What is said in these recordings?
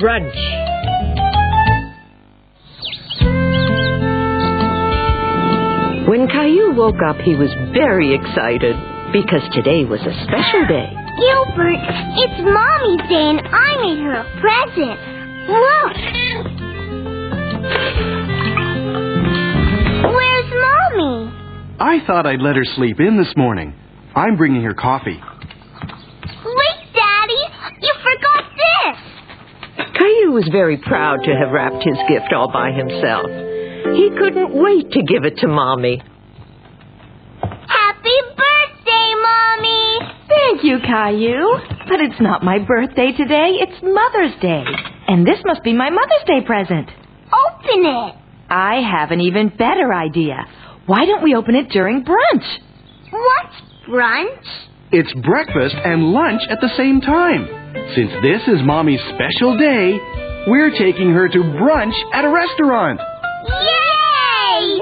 brunch. When Caillou woke up, he was very excited because today was a special day. Gilbert, it's Mommy's day and I made her a present. Look. Where's Mommy? I thought I'd let her sleep in this morning. I'm bringing her coffee. Wait, Daddy. You forgot this. Caillou was very proud to have wrapped his gift all by himself. He couldn't wait to give it to Mommy. Happy birthday, Mommy. Thank you, Caillou. But it's not my birthday today. It's Mother's Day. And this must be my Mother's Day present. Open it. I have an even better idea. Why don't we open it during brunch? What's brunch? It's breakfast and lunch at the same time. Since this is Mommy's special day, we're taking her to brunch at a restaurant. Yay!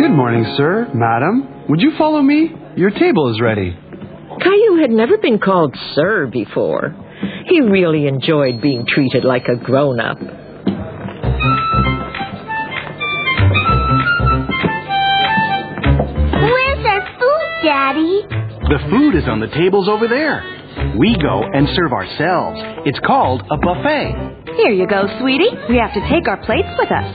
Good morning, sir, madam. Would you follow me? Your table is ready. Caillou had never been called Sir before. He really enjoyed being treated like a grown up. Daddy? The food is on the tables over there. We go and serve ourselves. It's called a buffet. Here you go, sweetie. We have to take our plates with us.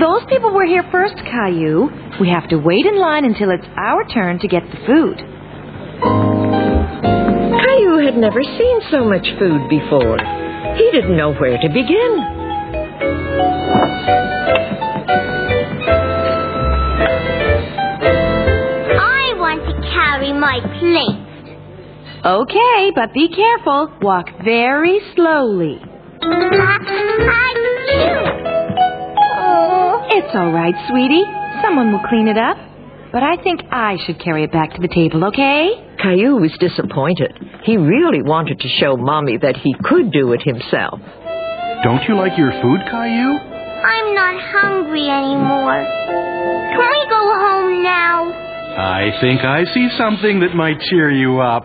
Those people were here first, Caillou. We have to wait in line until it's our turn to get the food. Caillou had never seen so much food before. He didn't know where to begin. Carry my plate. Okay, but be careful. Walk very slowly. Oh, It's all right, sweetie. Someone will clean it up. But I think I should carry it back to the table, okay? Caillou was disappointed. He really wanted to show Mommy that he could do it himself. Don't you like your food, Caillou? I'm not hungry anymore. Can we go home now? I think I see something that might cheer you up.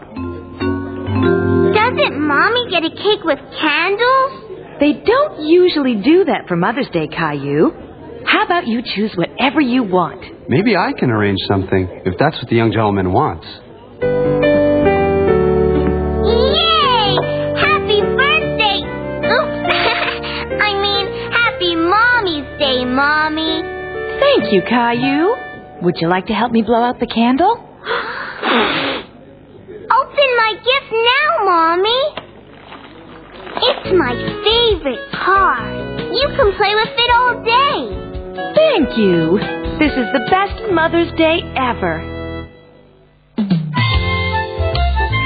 Doesn't Mommy get a cake with candles? They don't usually do that for Mother's Day, Caillou. How about you choose whatever you want? Maybe I can arrange something if that's what the young gentleman wants. Yay! Happy birthday! Oops. I mean, happy Mommy's Day, Mommy. Thank you, Caillou. Would you like to help me blow out the candle? Open my gift now, Mommy. It's my favorite car. You can play with it all day. Thank you. This is the best Mother's Day ever.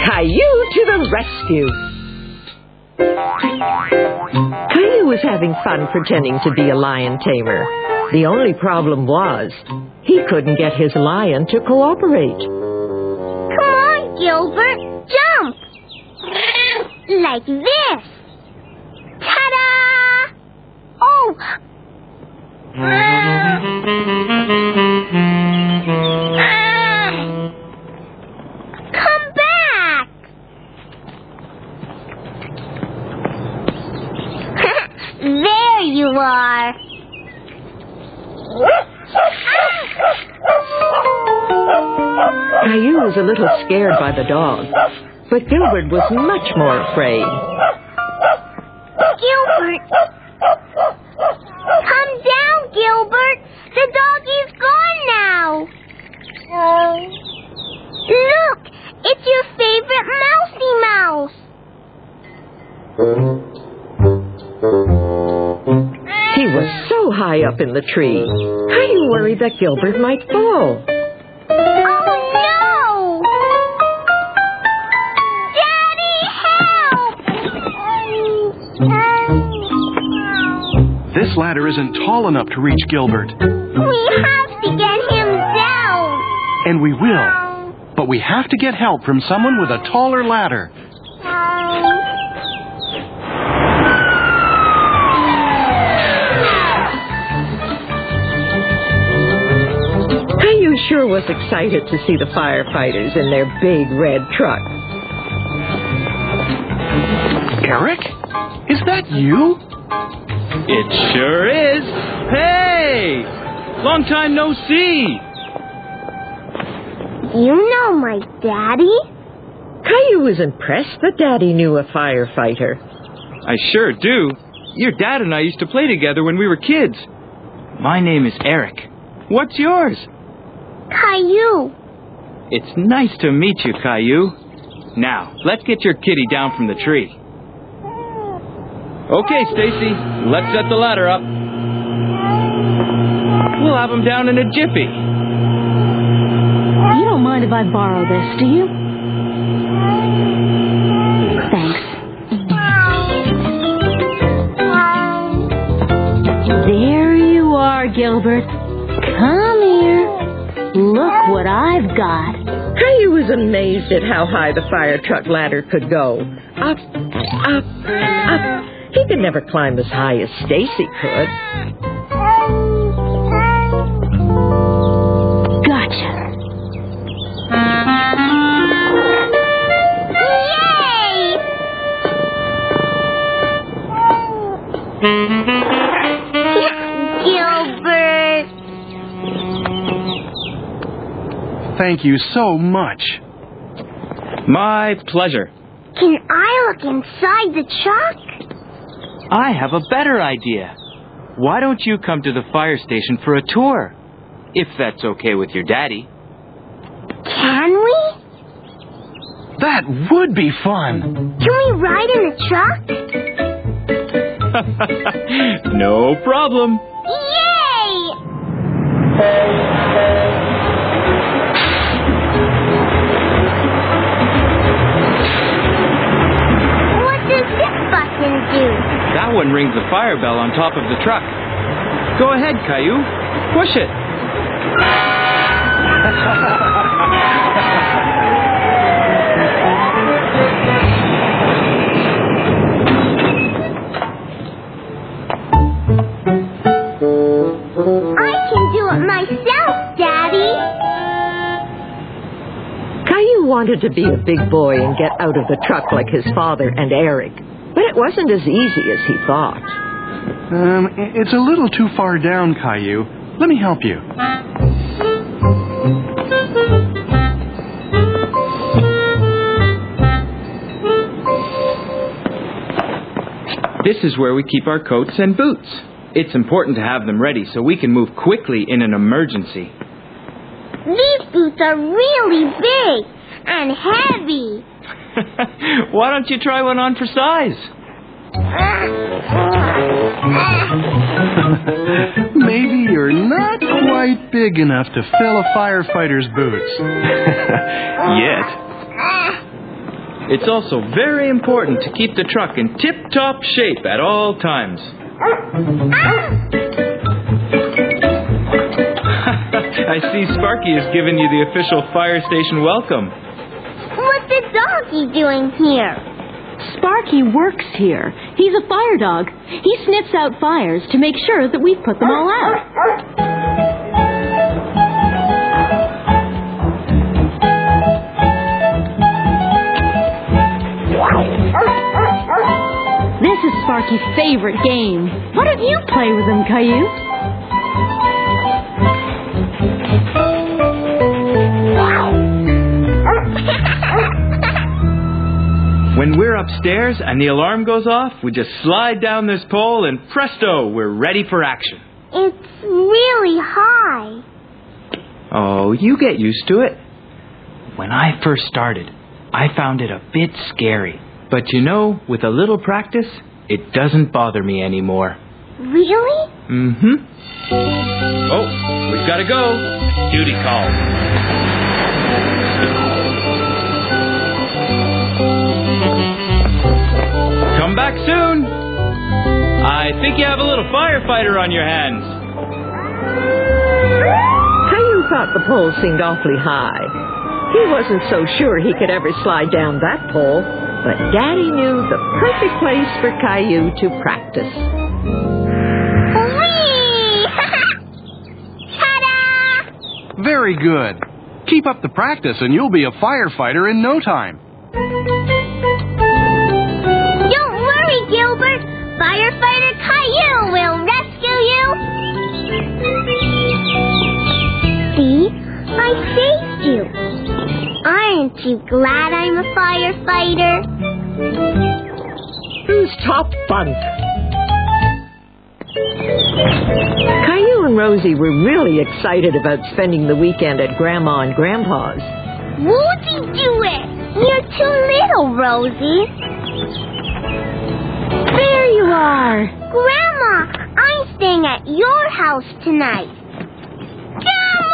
Caillou to the rescue! Caillou was having fun pretending to be a lion tamer. The only problem was he couldn't get his lion to cooperate. Come on, Gilbert. Jump. Like this. Ta-da! Oh! Caillou was a little scared by the dog, but Gilbert was much more afraid. Gilbert! Come down, Gilbert! The doggy's gone now! Oh. Look! It's your favorite Mousy Mouse! He was so high up in the tree. How you worried that Gilbert might fall? This ladder isn't tall enough to reach Gilbert. We have to get him down. And we will. But we have to get help from someone with a taller ladder. Caillou sure was excited to see the firefighters in their big red truck. Eric? Is that you? It sure is. Hey! Long time no see. You know my daddy? Caillou was impressed that Daddy knew a firefighter. I sure do. Your dad and I used to play together when we were kids. My name is Eric. What's yours? Caillou. It's nice to meet you, Caillou. Now, let's get your kitty down from the tree. Okay, Stacy, let's set the ladder up. We'll have him down in a jiffy. You don't mind if I borrow this, do you? Thanks. There you are, Gilbert. Come here. Look what I've got. Caillou was amazed at how high the fire truck ladder could go. Up, up, up. He could never climb as high as Stacy could. Gotcha. Yay! Gilbert. Thank you so much. My pleasure. Can I look inside the truck? I have a better idea. Why don't you come to the fire station for a tour? If that's okay with your daddy. Can we? That would be fun. Can we ride in the truck? no problem. Yay! One rings the fire bell on top of the truck. Go ahead, Caillou. Push it. I can do it myself, Daddy. Caillou wanted to be a big boy and get out of the truck like his father and Eric. But it wasn't as easy as he thought. Um, it's a little too far down, Caillou. Let me help you. This is where we keep our coats and boots. It's important to have them ready so we can move quickly in an emergency. These boots are really big and heavy. Why don't you try one on for size? Maybe you're not quite big enough to fill a firefighter's boots. Yet. It's also very important to keep the truck in tip top shape at all times. I see Sparky has given you the official fire station welcome. What's the doggy doing here? Sparky works here. He's a fire dog. He sniffs out fires to make sure that we've put them all out. This is Sparky's favorite game. Why don't you play with him, Caillou? When we're upstairs and the alarm goes off, we just slide down this pole and presto, we're ready for action. It's really high. Oh, you get used to it. When I first started, I found it a bit scary. But you know, with a little practice, it doesn't bother me anymore. Really? Mm-hmm. Oh, we've got to go. Duty call. Back soon. I think you have a little firefighter on your hands. Caillou thought the pole seemed awfully high. He wasn't so sure he could ever slide down that pole, but Daddy knew the perfect place for Caillou to practice. Whee! Ta-da! Very good. Keep up the practice and you'll be a firefighter in no time. Firefighter Caillou will rescue you. See? I saved you. Aren't you glad I'm a firefighter? Who's top bunk? Caillou and Rosie were really excited about spending the weekend at Grandma and Grandpa's. Woozy do it. You're too little, Rosie. There you are. Grandma, I'm staying at your house tonight. Grandma!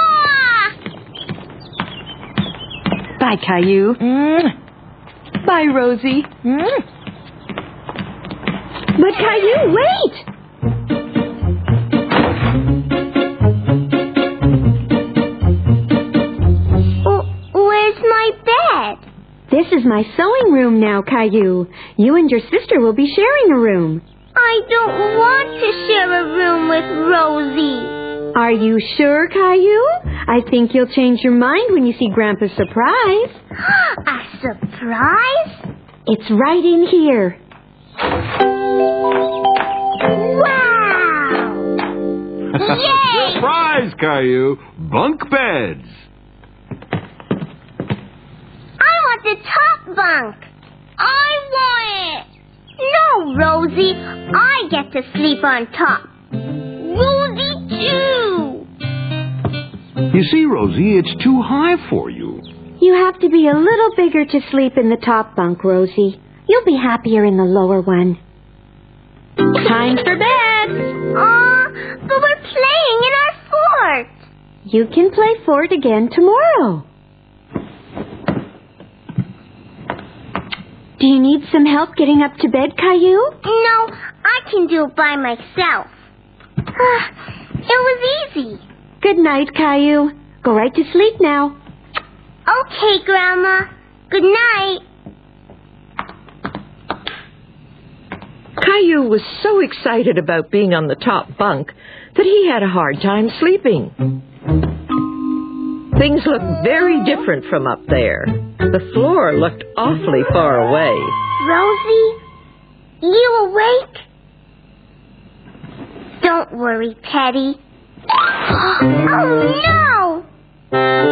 Bye, Caillou. Mm. Bye, Rosie. Mm. But Caillou, wait! Is my sewing room now, Caillou. You and your sister will be sharing a room. I don't want to share a room with Rosie. Are you sure, Caillou? I think you'll change your mind when you see Grandpa's surprise. a surprise? It's right in here. Wow! Yay! Surprise, Caillou! Bunk beds. I want the top bunk. I want it. No, Rosie. I get to sleep on top. Rosie too. You see, Rosie, it's too high for you. You have to be a little bigger to sleep in the top bunk, Rosie. You'll be happier in the lower one. Time for bed. Aw, but we're playing in our fort. You can play fort again tomorrow. Do you need some help getting up to bed, Caillou? No, I can do it by myself. Ah, it was easy. Good night, Caillou. Go right to sleep now. Okay, Grandma. Good night. Caillou was so excited about being on the top bunk that he had a hard time sleeping. Things looked very different from up there. The floor looked awfully far away. Rosie, you awake? Don't worry, Teddy. oh no! Teddy?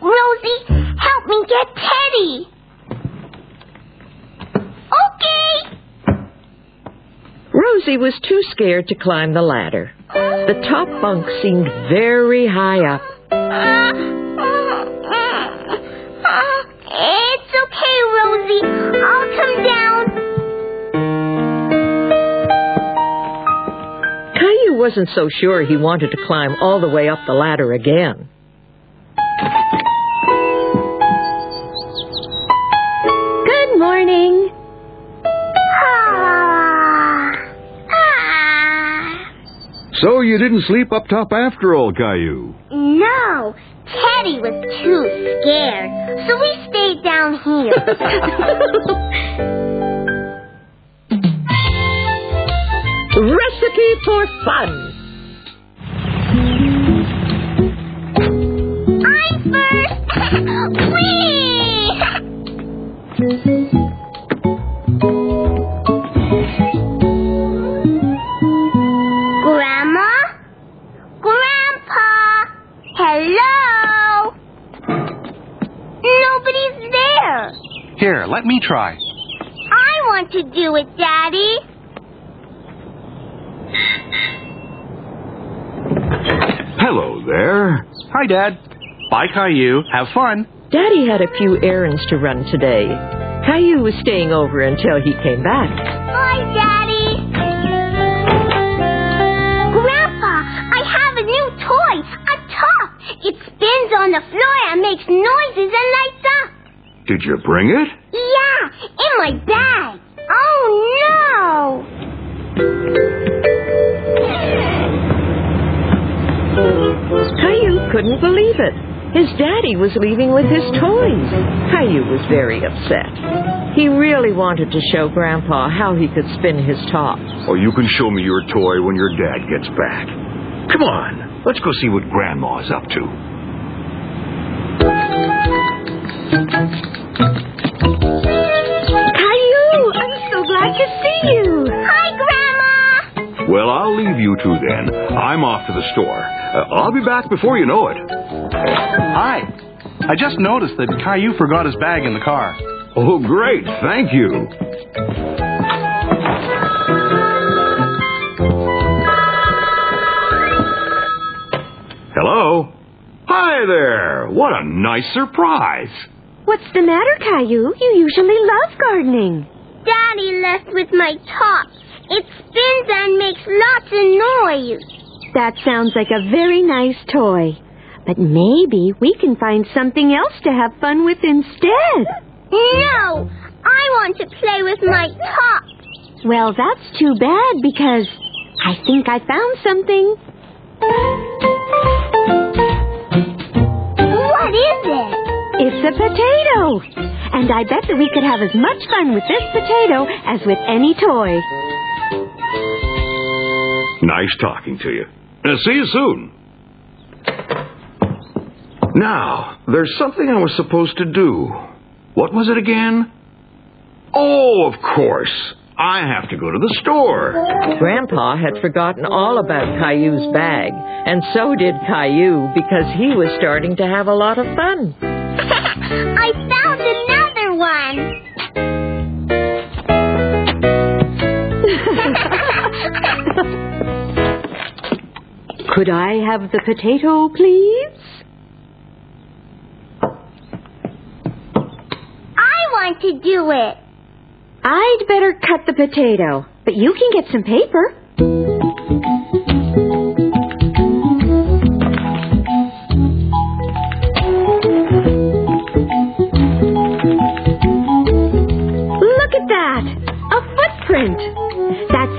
Rosie, help me get Teddy. Okay. Rosie was too scared to climb the ladder. The top bunk seemed very high up. It's okay, Rosie. I'll come down. Caillou wasn't so sure he wanted to climb all the way up the ladder again. You didn't sleep up top after all, Caillou. No, Teddy was too scared, so we stayed down here. Recipe for fun. Hello? Nobody's there. Here, let me try. I want to do it, Daddy. Hello there. Hi, Dad. Bye, Caillou. Have fun. Daddy had a few errands to run today. Caillou was staying over until he came back. Hi, Daddy. On the floor and makes noises and lights up. Did you bring it? Yeah, in my bag. Oh no! Caillou couldn't believe it. His daddy was leaving with his toys. Caillou was very upset. He really wanted to show Grandpa how he could spin his top. Oh, you can show me your toy when your dad gets back. Come on, let's go see what Grandma's up to. I'm off to the store. Uh, I'll be back before you know it. Hi. I just noticed that Caillou forgot his bag in the car. Oh, great. Thank you. Hello? Hi there. What a nice surprise. What's the matter, Caillou? You usually love gardening. Daddy left with my top. It spins and makes lots of noise. That sounds like a very nice toy. But maybe we can find something else to have fun with instead. No, I want to play with my top. Well, that's too bad because I think I found something. What is it? It's a potato. And I bet that we could have as much fun with this potato as with any toy. Nice talking to you. Uh, see you soon. Now, there's something I was supposed to do. What was it again? Oh, of course. I have to go to the store. Grandpa had forgotten all about Caillou's bag, and so did Caillou because he was starting to have a lot of fun. I found another one. Could I have the potato, please? I want to do it. I'd better cut the potato, but you can get some paper.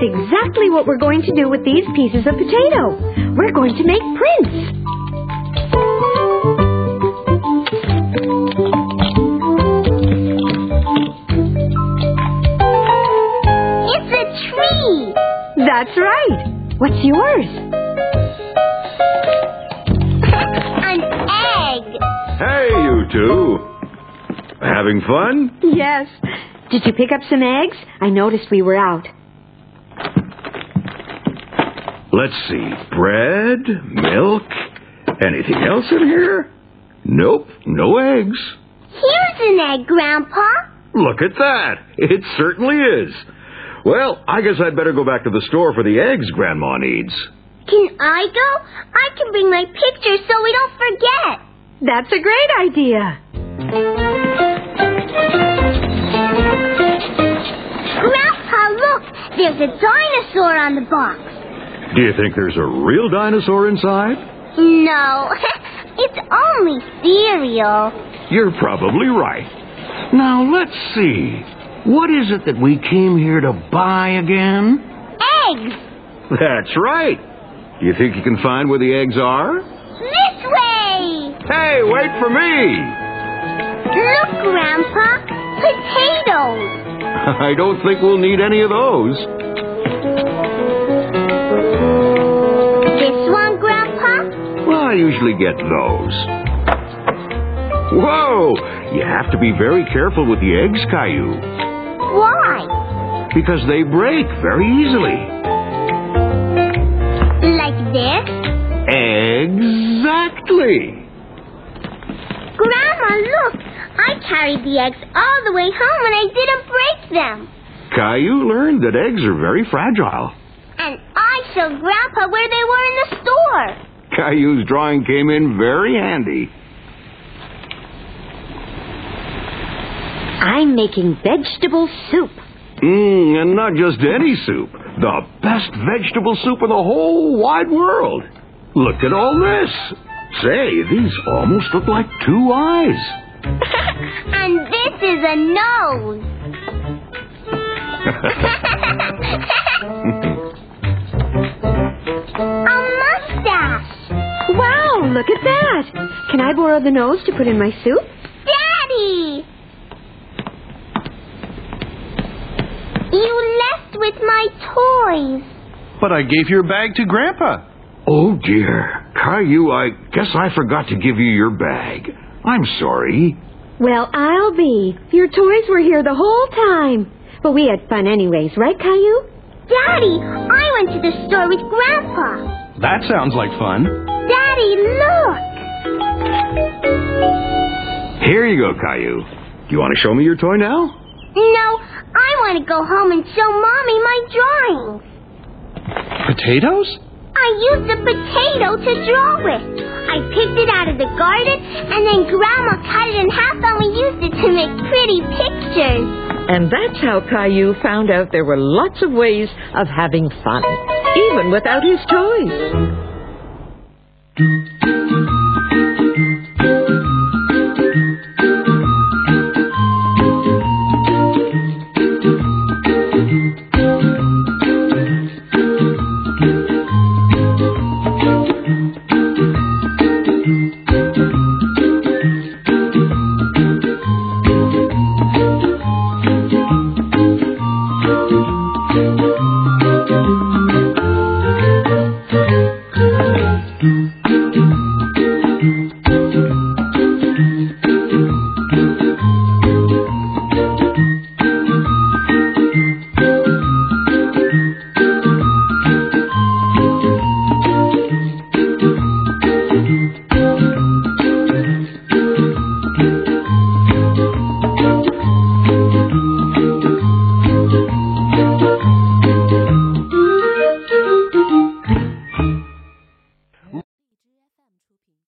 That's exactly what we're going to do with these pieces of potato. We're going to make prints. It's a tree. That's right. What's yours? An egg. Hey, you two. Having fun? Yes. Did you pick up some eggs? I noticed we were out. Let's see. Bread, milk, anything else in here? Nope, no eggs. Here's an egg, Grandpa. Look at that. It certainly is. Well, I guess I'd better go back to the store for the eggs Grandma needs. Can I go? I can bring my picture so we don't forget. That's a great idea. Grandpa, look. There's a dinosaur on the box. Do you think there's a real dinosaur inside? No, it's only cereal. You're probably right. Now, let's see. What is it that we came here to buy again? Eggs. That's right. Do you think you can find where the eggs are? This way. Hey, wait for me! Look, Grandpa. Potatoes. I don't think we'll need any of those. This one, Grandpa? Well, I usually get those. Whoa! You have to be very careful with the eggs, Caillou, Why? because they break very easily. Like this? Exactly. Grandma, look. I carried the eggs all the way home and I didn't break them. Caillou learned that eggs are very fragile. Showed Grandpa where they were in the store. Caillou's drawing came in very handy. I'm making vegetable soup. Mmm, and not just any soup. The best vegetable soup in the whole wide world. Look at all this. Say, these almost look like two eyes. and this is a nose. look at that. Can I borrow the nose to put in my soup? Daddy! You left with my toys. But I gave your bag to Grandpa. Oh dear. Caillou, I guess I forgot to give you your bag. I'm sorry. Well, I'll be. Your toys were here the whole time. But we had fun anyways, right, Caillou? Daddy, I went to the store with Grandpa. That sounds like fun. Daddy, look! Here you go, Caillou. Do you want to show me your toy now? No, I want to go home and show Mommy my drawings. Potatoes? I used a potato to draw with. I picked it out of the garden, and then Grandma cut it in half, and we used it to make pretty pictures. And that's how Caillou found out there were lots of ways of having fun, even without his toys.